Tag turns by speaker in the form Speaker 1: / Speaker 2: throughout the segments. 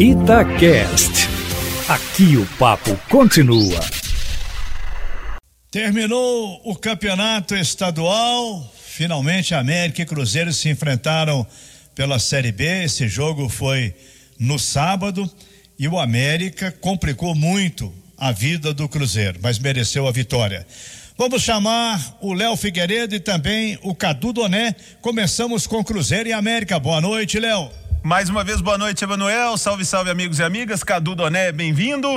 Speaker 1: Itacast. Aqui o papo continua.
Speaker 2: Terminou o campeonato estadual. Finalmente, América e Cruzeiro se enfrentaram pela Série B. Esse jogo foi no sábado e o América complicou muito a vida do Cruzeiro, mas mereceu a vitória. Vamos chamar o Léo Figueiredo e também o Cadu Doné. Começamos com Cruzeiro e América. Boa noite, Léo.
Speaker 3: Mais uma vez, boa noite, Emanuel. Salve, salve, amigos e amigas. Cadu Doné, bem-vindo.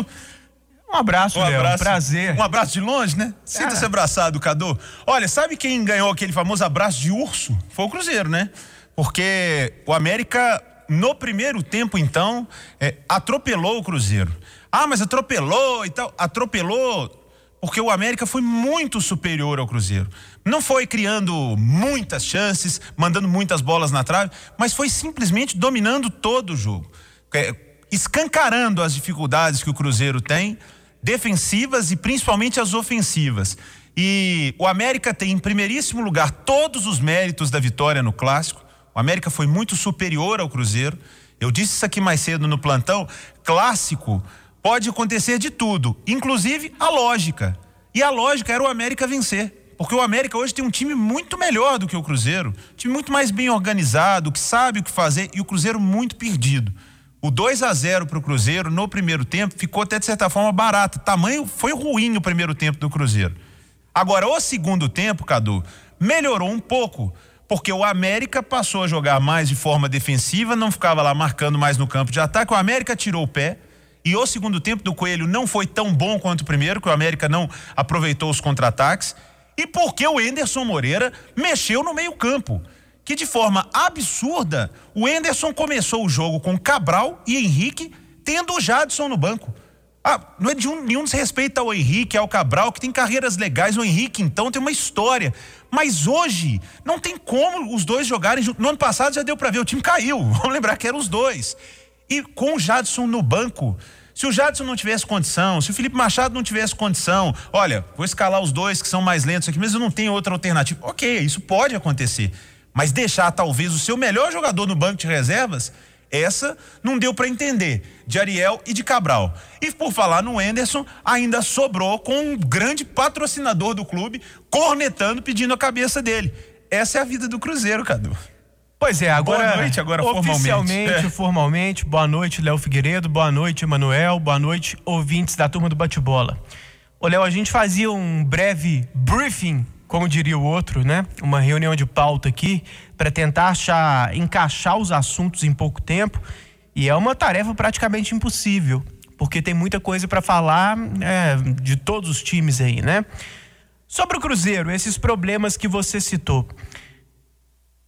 Speaker 4: Um abraço, um Léo, abraço,
Speaker 3: um prazer. Um abraço de longe, né? Sinta-se abraçado, Cadu. Olha, sabe quem ganhou aquele famoso abraço de urso? Foi o Cruzeiro, né? Porque o América, no primeiro tempo, então, é, atropelou o Cruzeiro. Ah, mas atropelou e tal. Atropelou porque o América foi muito superior ao Cruzeiro. Não foi criando muitas chances, mandando muitas bolas na trave, mas foi simplesmente dominando todo o jogo. É, escancarando as dificuldades que o Cruzeiro tem defensivas e principalmente as ofensivas. E o América tem em primeiríssimo lugar todos os méritos da vitória no clássico. O América foi muito superior ao Cruzeiro. Eu disse isso aqui mais cedo no plantão. Clássico pode acontecer de tudo, inclusive a lógica. E a lógica era o América vencer. Porque o América hoje tem um time muito melhor do que o Cruzeiro, um time muito mais bem organizado, que sabe o que fazer, e o Cruzeiro muito perdido. O 2 a 0 para o Cruzeiro no primeiro tempo ficou até de certa forma barato. Tamanho foi ruim o primeiro tempo do Cruzeiro. Agora, o segundo tempo, Cadu, melhorou um pouco, porque o América passou a jogar mais de forma defensiva, não ficava lá marcando mais no campo de ataque. O América tirou o pé. E o segundo tempo do Coelho não foi tão bom quanto o primeiro, que o América não aproveitou os contra-ataques. E porque o Enderson Moreira mexeu no meio-campo que de forma absurda o Enderson começou o jogo com Cabral e Henrique, tendo o Jadson no banco. Ah, não é de um, nenhum desrespeito ao Henrique, ao Cabral, que tem carreiras legais. O Henrique, então, tem uma história. Mas hoje, não tem como os dois jogarem juntos. No ano passado já deu para ver, o time caiu. Vamos lembrar que eram os dois. E com o Jadson no banco, se o Jadson não tivesse condição, se o Felipe Machado não tivesse condição, olha, vou escalar os dois que são mais lentos aqui, mas eu não tenho outra alternativa. Ok, isso pode acontecer. Mas deixar talvez o seu melhor jogador no banco de reservas, essa não deu para entender, de Ariel e de Cabral. E por falar no Enderson, ainda sobrou com um grande patrocinador do clube, cornetando, pedindo a cabeça dele. Essa é a vida do Cruzeiro, Cadu.
Speaker 4: Pois é, agora. Boa noite, agora oficialmente. Formalmente, é. formalmente. Boa noite, Léo Figueiredo. Boa noite, Emanuel. Boa noite, ouvintes da turma do bate-bola. Ô, Léo, a gente fazia um breve briefing como diria o outro, né? Uma reunião de pauta aqui para tentar achar, encaixar os assuntos em pouco tempo e é uma tarefa praticamente impossível, porque tem muita coisa para falar é, de todos os times aí, né? Sobre o Cruzeiro, esses problemas que você citou,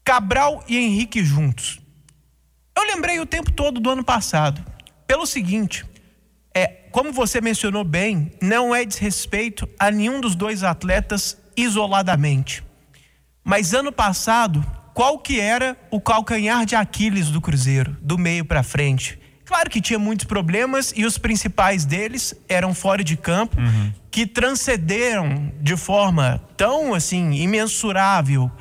Speaker 4: Cabral e Henrique juntos. Eu lembrei o tempo todo do ano passado, pelo seguinte. É, como você mencionou bem, não é desrespeito a nenhum dos dois atletas isoladamente. Mas ano passado, qual que era o calcanhar de Aquiles do Cruzeiro, do meio para frente? Claro que tinha muitos problemas e os principais deles eram fora de campo, uhum. que transcenderam de forma tão assim imensurável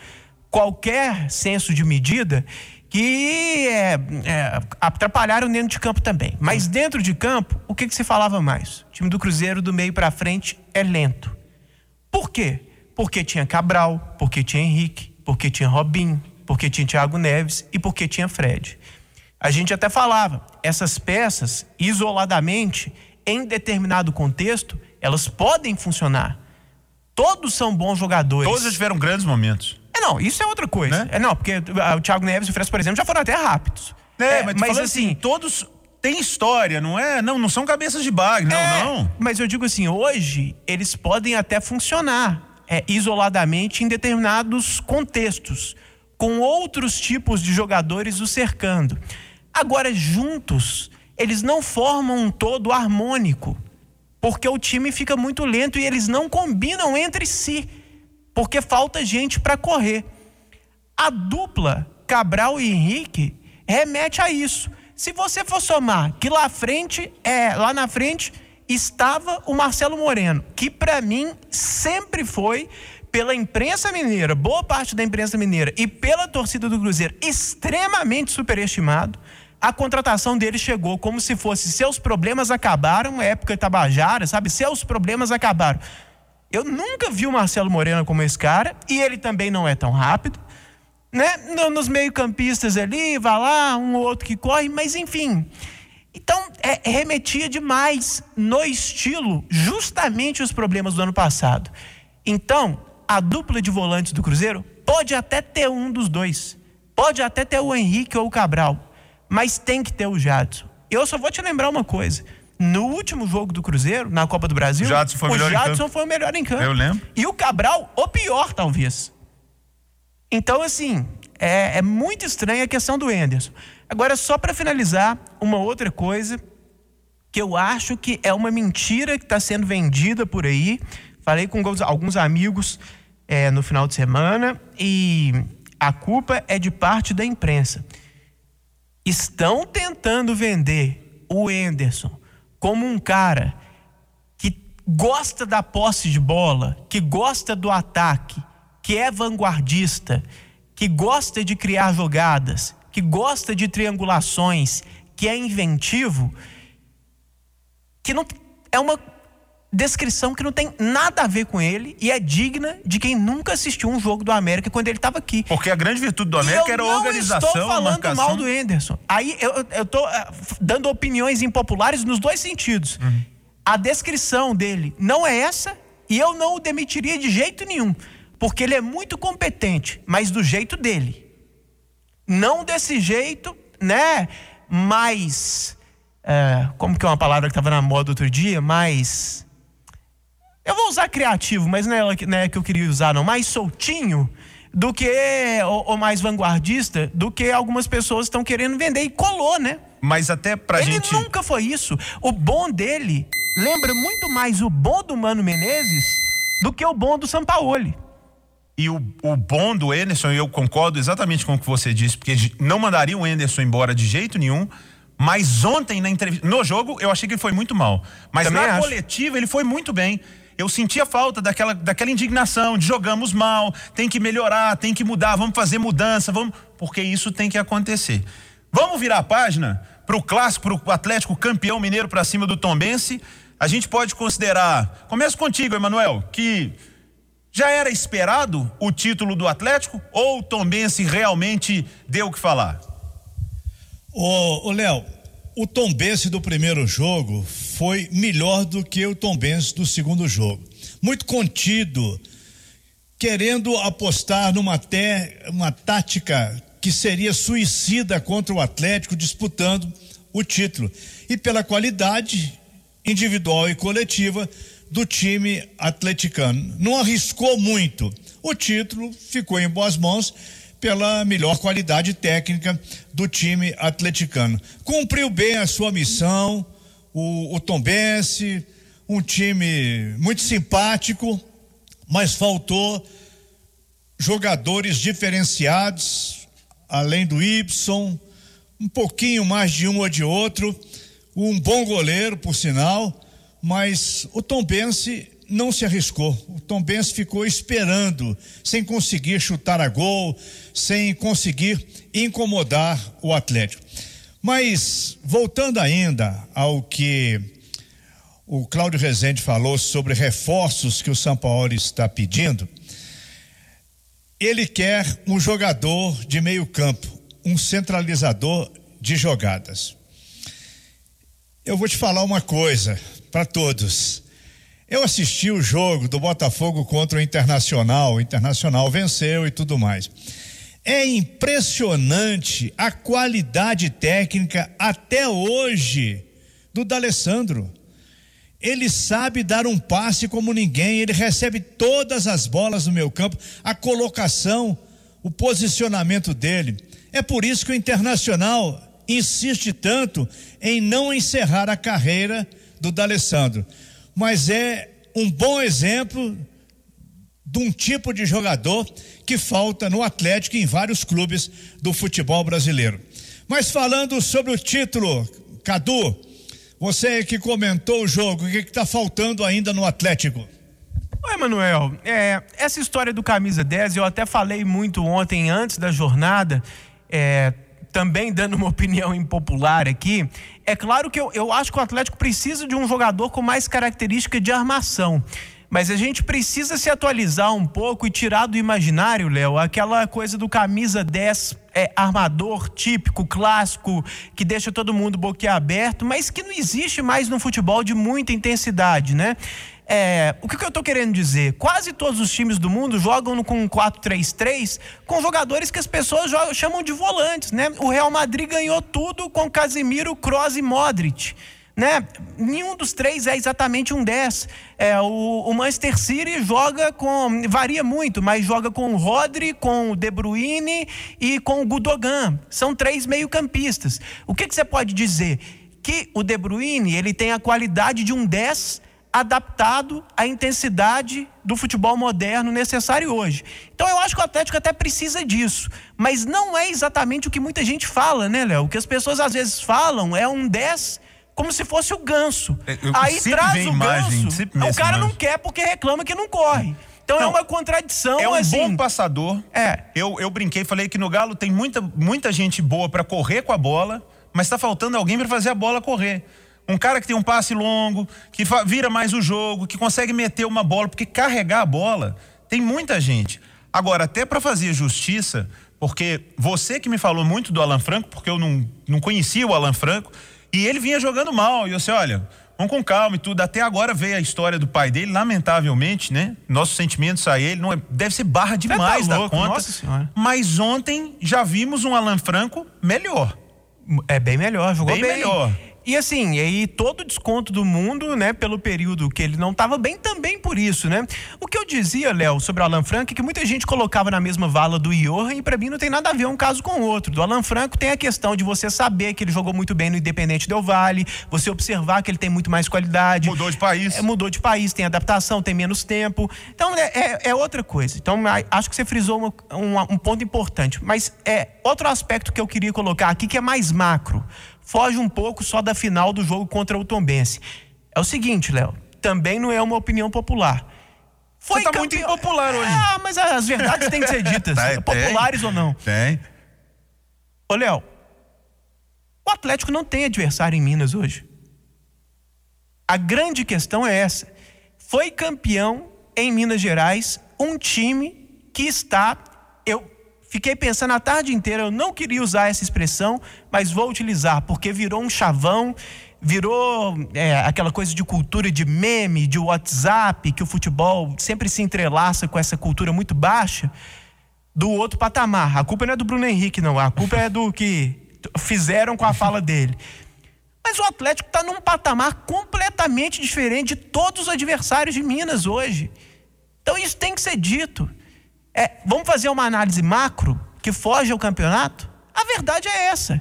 Speaker 4: qualquer senso de medida que é, é, atrapalharam dentro de campo também. Mas dentro de campo, o que, que se falava mais? O time do Cruzeiro do meio para frente é lento. Por quê? Porque tinha Cabral, porque tinha Henrique, porque tinha Robinho, porque tinha Thiago Neves e porque tinha Fred. A gente até falava, essas peças, isoladamente, em determinado contexto, elas podem funcionar. Todos são bons jogadores.
Speaker 3: Todos tiveram grandes momentos.
Speaker 4: É, não, isso é outra coisa. Né? É, não, porque o Thiago Neves e o Fred, por exemplo, já foram até rápidos.
Speaker 3: É, é mas, mas assim, assim, todos têm história, não é? Não, não são cabeças de bag, não, é, não.
Speaker 4: Mas eu digo assim, hoje eles podem até funcionar é, isoladamente em determinados contextos, com outros tipos de jogadores o cercando. Agora, juntos, eles não formam um todo harmônico, porque o time fica muito lento e eles não combinam entre si, porque falta gente para correr. A dupla Cabral e Henrique remete a isso. Se você for somar que lá frente, é, lá na frente estava o Marcelo Moreno, que para mim sempre foi pela imprensa mineira, boa parte da imprensa mineira e pela torcida do Cruzeiro, extremamente superestimado. a contratação dele chegou como se fosse seus problemas acabaram, época Tabajara, sabe? Seus problemas acabaram. Eu nunca vi o Marcelo Moreno como esse cara, e ele também não é tão rápido, né? Nos meio-campistas ali, vai lá, um ou outro que corre, mas enfim. Então, é, remetia demais no estilo, justamente os problemas do ano passado. Então, a dupla de volantes do Cruzeiro pode até ter um dos dois. Pode até ter o Henrique ou o Cabral mas tem que ter o Jadson. Eu só vou te lembrar uma coisa. No último jogo do Cruzeiro, na Copa do Brasil,
Speaker 3: Jadson foi
Speaker 4: o
Speaker 3: Jadson
Speaker 4: foi o melhor em campo.
Speaker 3: Eu lembro.
Speaker 4: E o Cabral, o pior, talvez. Então, assim, é, é muito estranha a questão do Enderson. Agora, só para finalizar, uma outra coisa que eu acho que é uma mentira que está sendo vendida por aí. Falei com alguns amigos é, no final de semana e a culpa é de parte da imprensa estão tentando vender o Enderson como um cara que gosta da posse de bola, que gosta do ataque, que é vanguardista, que gosta de criar jogadas, que gosta de triangulações, que é inventivo, que não é uma descrição que não tem nada a ver com ele e é digna de quem nunca assistiu um jogo do América quando ele estava aqui.
Speaker 3: Porque a grande virtude do América era a organização,
Speaker 4: estou falando
Speaker 3: marcação.
Speaker 4: mal do Enderson. Aí eu estou eh, dando opiniões impopulares nos dois sentidos. Uhum. A descrição dele não é essa e eu não o demitiria de jeito nenhum, porque ele é muito competente, mas do jeito dele. Não desse jeito, né? Mais. Uh, como que é uma palavra que estava na moda outro dia? Mais eu vou usar criativo, mas não é, não é que eu queria usar, não. Mais soltinho do que, ou, ou mais vanguardista, do que algumas pessoas estão querendo vender. E colou, né?
Speaker 3: Mas até pra
Speaker 4: Ele
Speaker 3: gente.
Speaker 4: Ele nunca foi isso. O bom dele lembra muito mais o bom do Mano Menezes do que o bom do Sampaoli.
Speaker 3: E o, o bom do Enderson, eu concordo exatamente com o que você disse, porque não mandaria o Enderson embora de jeito nenhum. Mas ontem na entrevista, no jogo, eu achei que ele foi muito mal. Mas Também na acho. coletiva ele foi muito bem eu sentia falta daquela, daquela indignação de jogamos mal, tem que melhorar, tem que mudar, vamos fazer mudança, vamos, porque isso tem que acontecer. Vamos virar a página para o clássico, para o Atlético campeão mineiro para cima do Tombense. A gente pode considerar, começo contigo, Emanuel, que já era esperado o título do Atlético ou o Tombense realmente deu o que falar?
Speaker 2: Ô, ô Léo, o Tombense do primeiro jogo foi melhor do que o Tombense do segundo jogo. Muito contido, querendo apostar numa uma tática que seria suicida contra o Atlético disputando o título. E pela qualidade individual e coletiva do time atleticano. Não arriscou muito. O título ficou em boas mãos pela melhor qualidade técnica do time atleticano. Cumpriu bem a sua missão, o, o Tombense, um time muito simpático, mas faltou jogadores diferenciados, além do Y, um pouquinho mais de um ou de outro, um bom goleiro, por sinal, mas o Tombense não se arriscou. O Tom Benz ficou esperando, sem conseguir chutar a gol, sem conseguir incomodar o Atlético. Mas, voltando ainda ao que o Cláudio Rezende falou sobre reforços que o São Paulo está pedindo, ele quer um jogador de meio campo, um centralizador de jogadas. Eu vou te falar uma coisa para todos. Eu assisti o jogo do Botafogo contra o Internacional, o Internacional venceu e tudo mais. É impressionante a qualidade técnica até hoje do D'Alessandro. Ele sabe dar um passe como ninguém, ele recebe todas as bolas no meu campo, a colocação, o posicionamento dele. É por isso que o Internacional insiste tanto em não encerrar a carreira do D'Alessandro mas é um bom exemplo de um tipo de jogador que falta no Atlético e em vários clubes do futebol brasileiro. Mas falando sobre o título, Cadu, você que comentou o jogo, o que está faltando ainda no Atlético?
Speaker 4: Oi, Manuel, é, essa história do camisa 10, eu até falei muito ontem, antes da jornada, é, também dando uma opinião impopular aqui, é claro que eu, eu acho que o Atlético precisa de um jogador com mais característica de armação. Mas a gente precisa se atualizar um pouco e tirar do imaginário, Léo, aquela coisa do camisa 10 é, armador típico, clássico, que deixa todo mundo boquiaberto, mas que não existe mais no futebol de muita intensidade, né? É, o que, que eu estou querendo dizer? Quase todos os times do mundo jogam com 4-3-3 com jogadores que as pessoas jogam, chamam de volantes, né? O Real Madrid ganhou tudo com Casemiro, Kroos e Modric né? Nenhum dos três é exatamente um 10. É, o, o, Manchester City joga com. varia muito, mas joga com o Rodri, com o De Bruyne e com o Gudogan. São três meio-campistas. O que, que você pode dizer? Que o De Bruyne ele tem a qualidade de um 10 adaptado à intensidade do futebol moderno necessário hoje. Então eu acho que o Atlético até precisa disso, mas não é exatamente o que muita gente fala, né, Léo? O que as pessoas às vezes falam é um 10 como se fosse o ganso. É, eu Aí traz o imagem, ganso, o cara não quer porque reclama que não corre. Então é não, é uma contradição.
Speaker 3: É um
Speaker 4: assim.
Speaker 3: bom passador. É. Eu, eu brinquei, falei que no Galo tem muita, muita gente boa para correr com a bola, mas está faltando alguém para fazer a bola correr. Um cara que tem um passe longo, que vira mais o jogo, que consegue meter uma bola, porque carregar a bola tem muita gente. Agora, até para fazer justiça, porque você que me falou muito do Alan Franco, porque eu não, não conhecia o Alan Franco, e ele vinha jogando mal. E eu disse: olha, vamos com calma e tudo. Até agora veio a história do pai dele, lamentavelmente, né? Nossos sentimentos a ele. Não é, deve ser barra demais tá louco, da conta. Mas ontem já vimos um Alan Franco melhor.
Speaker 4: É bem melhor, jogou
Speaker 3: bem. Bem melhor.
Speaker 4: E assim, e aí todo desconto do mundo, né, pelo período que ele não estava bem, também por isso, né? O que eu dizia, Léo, sobre o Alan Franco é que muita gente colocava na mesma vala do Johan e para mim não tem nada a ver um caso com o outro. Do Alan Franco tem a questão de você saber que ele jogou muito bem no Independente Del Vale, você observar que ele tem muito mais qualidade.
Speaker 3: Mudou de país.
Speaker 4: É, mudou de país, tem adaptação, tem menos tempo. Então é, é, é outra coisa. Então acho que você frisou uma, uma, um ponto importante. Mas é outro aspecto que eu queria colocar aqui que é mais macro foge um pouco só da final do jogo contra o Tombense. É o seguinte, Léo, também não é uma opinião popular.
Speaker 3: Foi Você tá campeão... muito impopular hoje.
Speaker 4: Ah, mas as verdades têm que ser ditas, tá, populares
Speaker 3: tem,
Speaker 4: ou não.
Speaker 3: Tem.
Speaker 4: Ô, Léo, o Atlético não tem adversário em Minas hoje. A grande questão é essa. Foi campeão em Minas Gerais um time que está, Fiquei pensando a tarde inteira, eu não queria usar essa expressão, mas vou utilizar, porque virou um chavão, virou é, aquela coisa de cultura de meme, de WhatsApp, que o futebol sempre se entrelaça com essa cultura muito baixa, do outro patamar. A culpa não é do Bruno Henrique, não, a culpa é do que fizeram com a fala dele. Mas o Atlético está num patamar completamente diferente de todos os adversários de Minas hoje. Então isso tem que ser dito. É, vamos fazer uma análise macro que foge ao campeonato? A verdade é essa.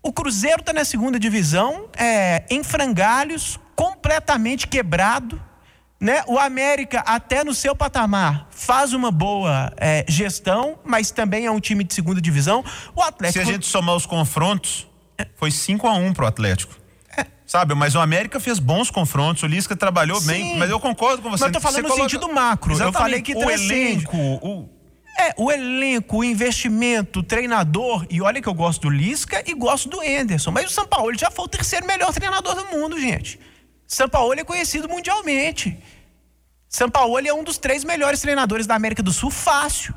Speaker 4: O Cruzeiro está na segunda divisão, é, em frangalhos, completamente quebrado. Né? O América, até no seu patamar, faz uma boa é, gestão, mas também é um time de segunda divisão. O Atlético.
Speaker 3: Se a gente somar os confrontos, foi 5 a 1 para o Atlético. Sabe, mas o América fez bons confrontos, o Lisca trabalhou Sim. bem, mas eu concordo com você. Mas
Speaker 4: eu tô falando
Speaker 3: você
Speaker 4: no coloca... sentido macro. Exatamente. Eu falei que
Speaker 3: o elenco, o...
Speaker 4: É, o elenco, o investimento, o treinador, e olha que eu gosto do Lisca e gosto do Enderson, mas o São Paulo já foi o terceiro melhor treinador do mundo, gente. São Paulo é conhecido mundialmente. São Paulo é um dos três melhores treinadores da América do Sul, fácil.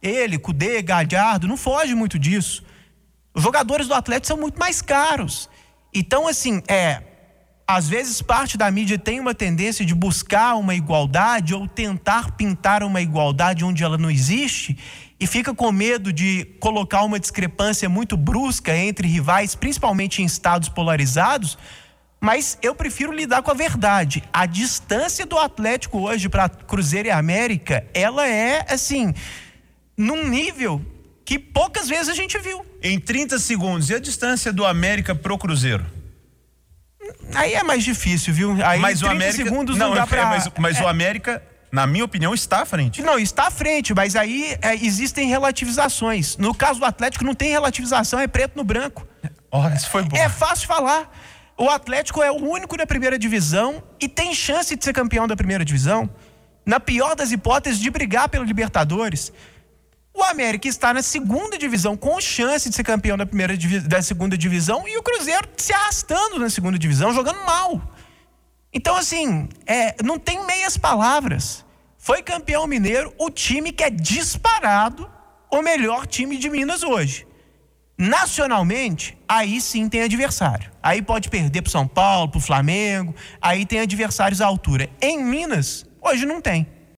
Speaker 4: Ele, Cudê, Galhardo, não foge muito disso. Os jogadores do Atlético são muito mais caros. Então, assim, é. Às vezes parte da mídia tem uma tendência de buscar uma igualdade ou tentar pintar uma igualdade onde ela não existe e fica com medo de colocar uma discrepância muito brusca entre rivais, principalmente em estados polarizados. Mas eu prefiro lidar com a verdade. A distância do Atlético hoje para Cruzeiro e América, ela é assim, num nível que poucas vezes a gente viu.
Speaker 3: Em 30 segundos, e a distância do América pro Cruzeiro?
Speaker 4: Aí é mais difícil, viu? Aí
Speaker 3: mas 30 o América,
Speaker 4: segundos não, não dá é, pra...
Speaker 3: Mas, mas é, o América, na minha opinião, está à frente.
Speaker 4: Não, está à frente, mas aí é, existem relativizações. No caso do Atlético não tem relativização, é preto no branco.
Speaker 3: Olha, isso foi bom.
Speaker 4: É fácil falar. O Atlético é o único da primeira divisão e tem chance de ser campeão da primeira divisão. Na pior das hipóteses, de brigar pela Libertadores. O América está na segunda divisão, com chance de ser campeão da, primeira, da segunda divisão, e o Cruzeiro se arrastando na segunda divisão, jogando mal. Então, assim, é, não tem meias palavras. Foi campeão mineiro o time que é disparado o melhor time de Minas hoje. Nacionalmente, aí sim tem adversário. Aí pode perder para São Paulo, para Flamengo, aí tem adversários à altura. Em Minas, hoje não tem.